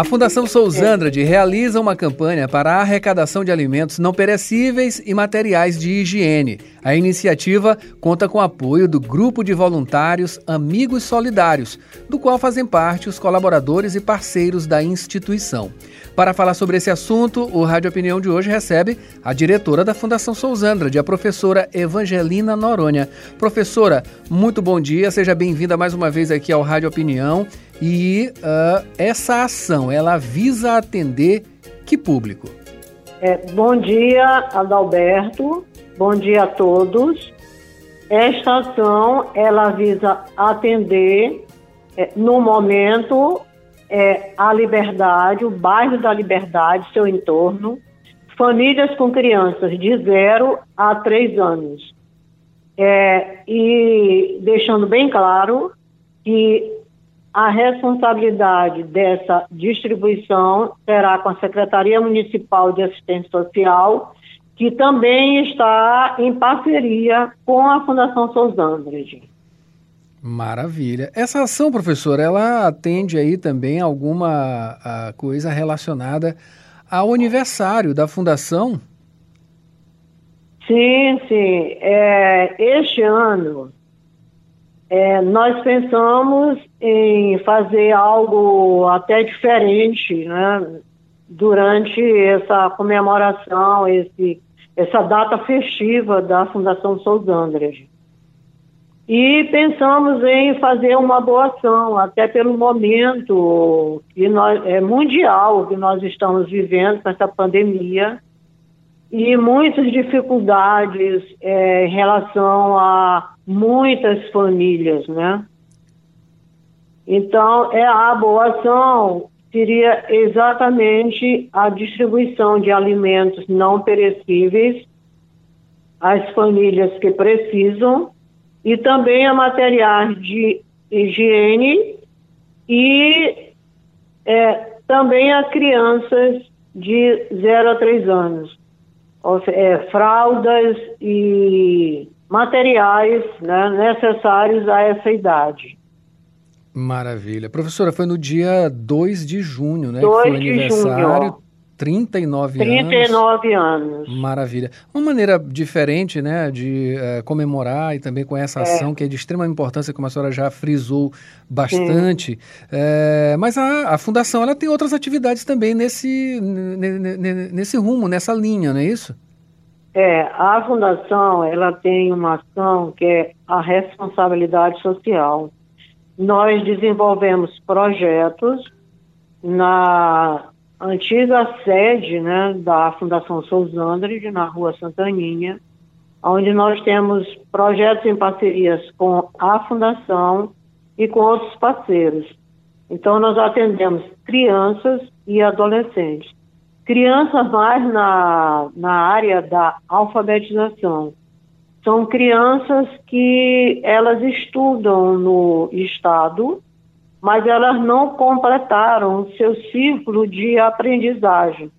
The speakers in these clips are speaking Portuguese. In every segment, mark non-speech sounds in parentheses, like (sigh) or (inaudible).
A Fundação Souzandrade realiza uma campanha para a arrecadação de alimentos não perecíveis e materiais de higiene. A iniciativa conta com o apoio do grupo de voluntários Amigos Solidários, do qual fazem parte os colaboradores e parceiros da instituição. Para falar sobre esse assunto, o Rádio Opinião de hoje recebe a diretora da Fundação Souzandrade, a professora Evangelina Noronha. Professora, muito bom dia, seja bem-vinda mais uma vez aqui ao Rádio Opinião. E uh, essa ação, ela visa atender que público? É, bom dia, Adalberto. Bom dia a todos. Esta ação, ela visa atender, é, no momento, é, a Liberdade, o bairro da Liberdade, seu entorno, famílias com crianças de 0 a 3 anos. É, e deixando bem claro que a responsabilidade dessa distribuição será com a Secretaria Municipal de Assistência Social, que também está em parceria com a Fundação Souzandres. Maravilha. Essa ação, professor, ela atende aí também alguma coisa relacionada ao aniversário da Fundação? Sim, sim. É, este ano é, nós pensamos em fazer algo até diferente, né? Durante essa comemoração, esse, essa data festiva da Fundação Souzandres. E pensamos em fazer uma boa ação, até pelo momento que nós, é mundial que nós estamos vivendo com essa pandemia e muitas dificuldades é, em relação a muitas famílias, né? Então, é a boa ação seria exatamente a distribuição de alimentos não perecíveis às famílias que precisam e também a materiais de higiene e é, também a crianças de 0 a 3 anos é, fraldas e materiais né, necessários a essa idade. Maravilha. Professora, foi no dia 2 de junho, né? 2 que foi de aniversário. junho. 39, 39 anos. anos. Maravilha. Uma maneira diferente, né, de uh, comemorar e também com essa ação é. que é de extrema importância, como a senhora já frisou bastante. É, mas a, a, fundação ela tem outras atividades também nesse, nesse rumo, nessa linha, não é isso? É, a fundação ela tem uma ação que é a responsabilidade social. Nós desenvolvemos projetos na antiga sede né, da Fundação Souzandres, na rua Santaninha, onde nós temos projetos em parcerias com a Fundação e com outros parceiros. Então, nós atendemos crianças e adolescentes. Crianças mais na, na área da alfabetização. São crianças que elas estudam no Estado, mas elas não completaram seu ciclo de aprendizagem.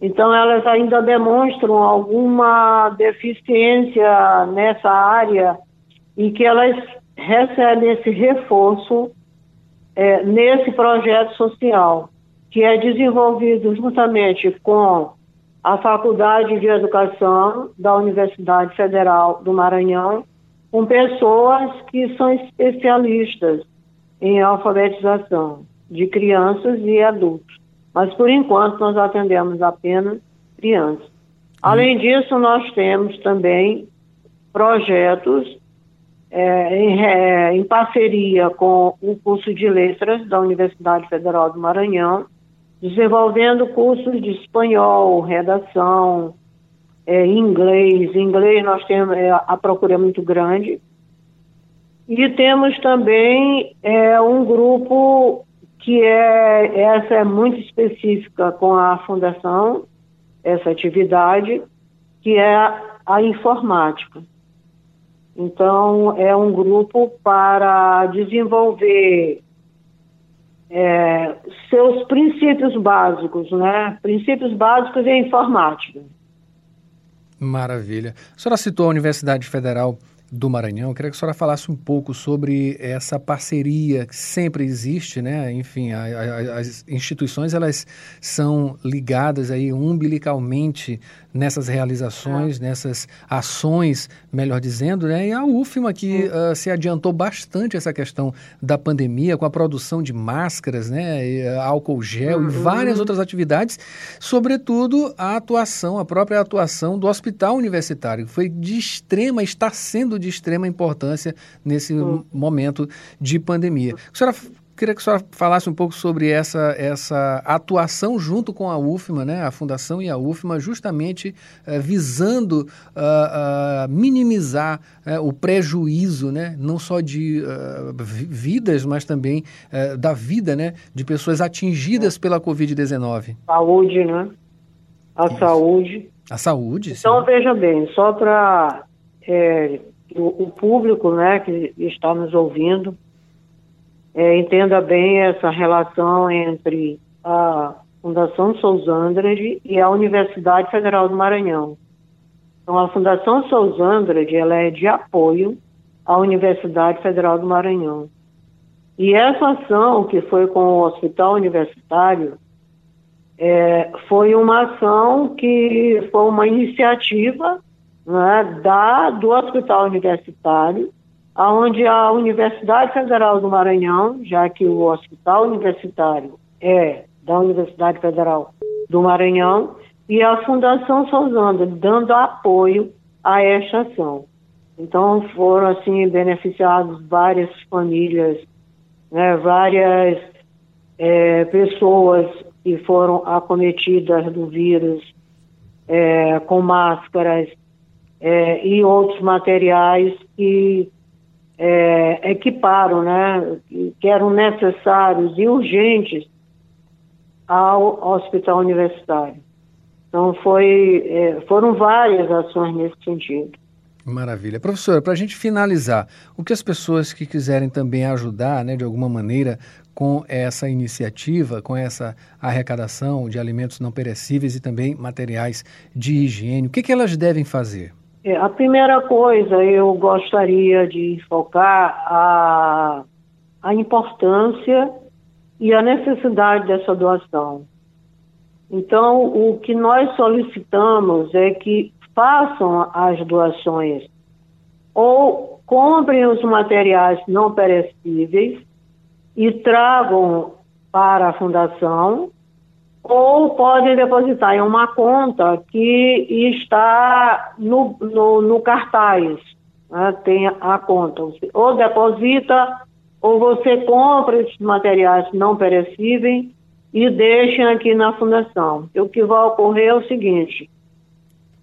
Então, elas ainda demonstram alguma deficiência nessa área e que elas recebem esse reforço é, nesse projeto social, que é desenvolvido juntamente com a Faculdade de Educação da Universidade Federal do Maranhão, com pessoas que são especialistas em alfabetização de crianças e adultos. Mas, por enquanto, nós atendemos apenas crianças. Além disso, nós temos também projetos é, em, é, em, parceria com o curso de letras da Universidade Federal do Maranhão, desenvolvendo cursos de espanhol, redação, é, inglês. Inglês nós temos é, a procura é muito grande. E temos também é, um grupo que é, essa é muito específica com a fundação, essa atividade, que é a informática. Então, é um grupo para desenvolver é, seus princípios básicos, né? Princípios básicos em informática. Maravilha. A senhora citou a Universidade Federal do Maranhão. Eu queria que a senhora falasse um pouco sobre essa parceria que sempre existe, né? Enfim, a, a, as instituições elas são ligadas aí umbilicalmente nessas realizações, é. nessas ações, melhor dizendo, né? E a UFMA que uh, se adiantou bastante essa questão da pandemia com a produção de máscaras, né? E, uh, álcool gel uhum. e várias outras atividades, sobretudo a atuação, a própria atuação do hospital universitário, que foi de extrema, está sendo de extrema importância nesse uhum. momento de pandemia. A senhora Queria que a senhora falasse um pouco sobre essa, essa atuação junto com a UFMA, né, a Fundação e a UFMA, justamente uh, visando uh, uh, minimizar o prejuízo, né, não só de vidas, mas também da vida né, de pessoas atingidas pela Covid-19. Saúde, né? A Isso. saúde. A saúde, Então, sim. veja bem, só para é, o, o público né, que está nos ouvindo, é, entenda bem essa relação entre a Fundação Sousandrade e a Universidade Federal do Maranhão. Então, a Fundação Sousandrade ela é de apoio à Universidade Federal do Maranhão. E essa ação, que foi com o Hospital Universitário, é, foi uma ação que foi uma iniciativa né, da, do Hospital Universitário onde a Universidade Federal do Maranhão, já que o hospital universitário é da Universidade Federal do Maranhão, e a Fundação Sousanda, dando apoio a esta ação. Então foram assim beneficiados várias famílias, né, várias é, pessoas que foram acometidas do vírus é, com máscaras é, e outros materiais que é, equiparam, né, que eram necessários e urgentes ao hospital universitário. Então foi, é, foram várias ações nesse sentido. Maravilha. Professora, para a gente finalizar, o que as pessoas que quiserem também ajudar, né, de alguma maneira, com essa iniciativa, com essa arrecadação de alimentos não perecíveis e também materiais de higiene, o que, que elas devem fazer? É, a primeira coisa, eu gostaria de focar a, a importância e a necessidade dessa doação. Então, o que nós solicitamos é que façam as doações ou comprem os materiais não perecíveis e tragam para a fundação ou podem depositar em uma conta que está no, no, no cartaz, né? tem a conta. Ou deposita, ou você compra esses materiais não perecíveis e deixa aqui na fundação. O que vai ocorrer é o seguinte,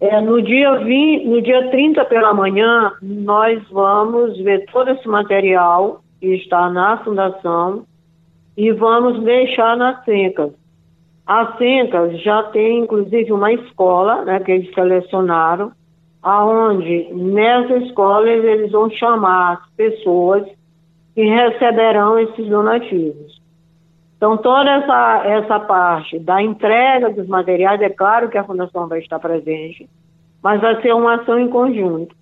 é, no, dia 20, no dia 30 pela manhã, nós vamos ver todo esse material que está na fundação e vamos deixar nas secas. A Senca já tem, inclusive, uma escola, né, que eles selecionaram, aonde nessa escola eles vão chamar as pessoas que receberão esses donativos. Então, toda essa, essa parte da entrega dos materiais, é claro que a Fundação vai estar presente, mas vai ser uma ação em conjunto.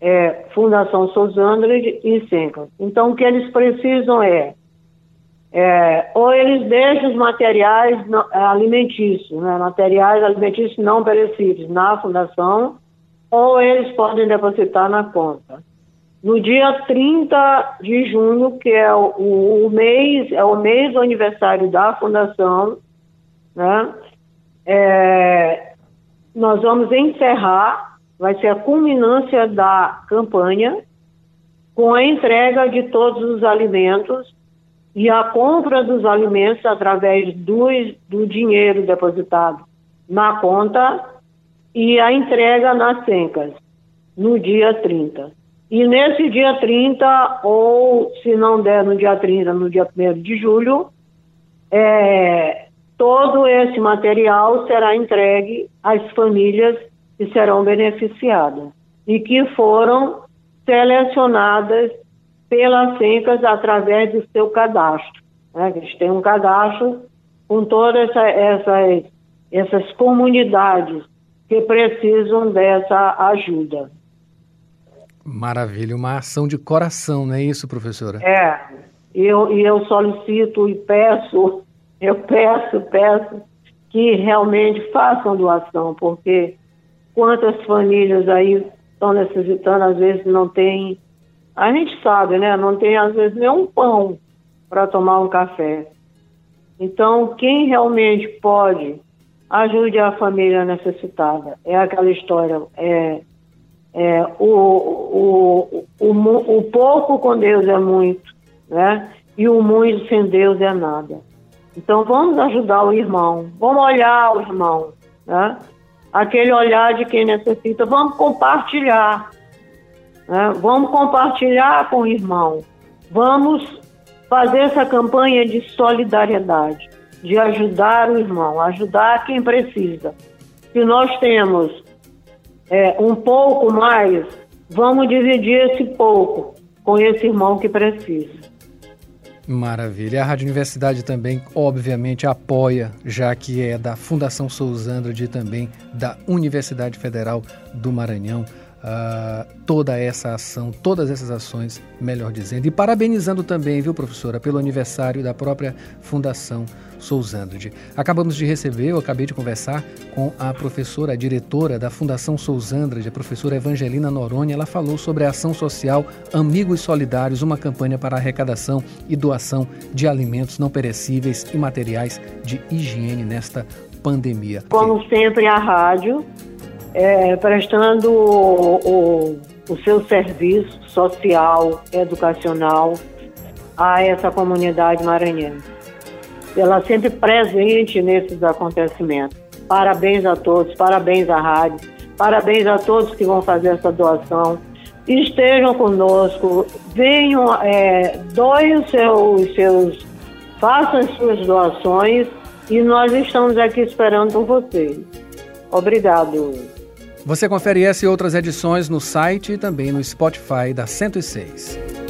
É, Fundação Sousandrade e Senca. Então, o que eles precisam é é, ou eles deixam os materiais é, alimentícios, né, materiais alimentícios não perecíveis na fundação, ou eles podem depositar na conta. No dia 30 de junho, que é o, o, mês, é o mês do aniversário da fundação, né, é, nós vamos encerrar, vai ser a culminância da campanha, com a entrega de todos os alimentos e a compra dos alimentos através do, do dinheiro depositado na conta e a entrega nas sencas no dia 30. E nesse dia 30, ou se não der no dia 30, no dia 1 de julho, é, todo esse material será entregue às famílias que serão beneficiadas e que foram selecionadas pelas SENCAS através do seu cadastro. Né? A gente tem um cadastro com todas essa, essa, essas comunidades que precisam dessa ajuda. Maravilha, uma ação de coração, não é isso, professora? É, e eu, eu solicito e peço, (laughs) eu peço, peço que realmente façam doação, porque quantas famílias aí estão necessitando, às vezes não tem, a gente sabe, né? Não tem às vezes nem um pão para tomar um café. Então, quem realmente pode, ajude a família necessitada. É aquela história, é, é o, o, o, o pouco com Deus é muito, né? E o muito sem Deus é nada. Então, vamos ajudar o irmão, vamos olhar o irmão, né? aquele olhar de quem necessita. Vamos compartilhar. Né? Vamos compartilhar com o irmão. Vamos fazer essa campanha de solidariedade, de ajudar o irmão, ajudar quem precisa. Se nós temos é, um pouco mais, vamos dividir esse pouco com esse irmão que precisa. Maravilha. A Rádio Universidade também, obviamente, apoia, já que é da Fundação Sousandrade e também da Universidade Federal do Maranhão, uh, toda essa ação, todas essas ações, melhor dizendo. E parabenizando também, viu, professora, pelo aniversário da própria Fundação Sousandrade. Acabamos de receber, eu acabei de conversar com a professora, a diretora da Fundação Sousandrade, a professora Evangelina Noronha. Ela falou sobre a ação social Amigos Solidários, uma campanha para arrecadação e doação de alimentos não perecíveis e materiais de higiene nesta pandemia. Como sempre, a rádio é, prestando o, o, o seu serviço social, educacional a essa comunidade maranhense. Ela sempre presente nesses acontecimentos. Parabéns a todos, parabéns à rádio, parabéns a todos que vão fazer essa doação. Estejam conosco, venham, é, doem os seus, seus, façam as suas doações e nós estamos aqui esperando por vocês. Obrigado. Você confere essa e outras edições no site e também no Spotify da 106.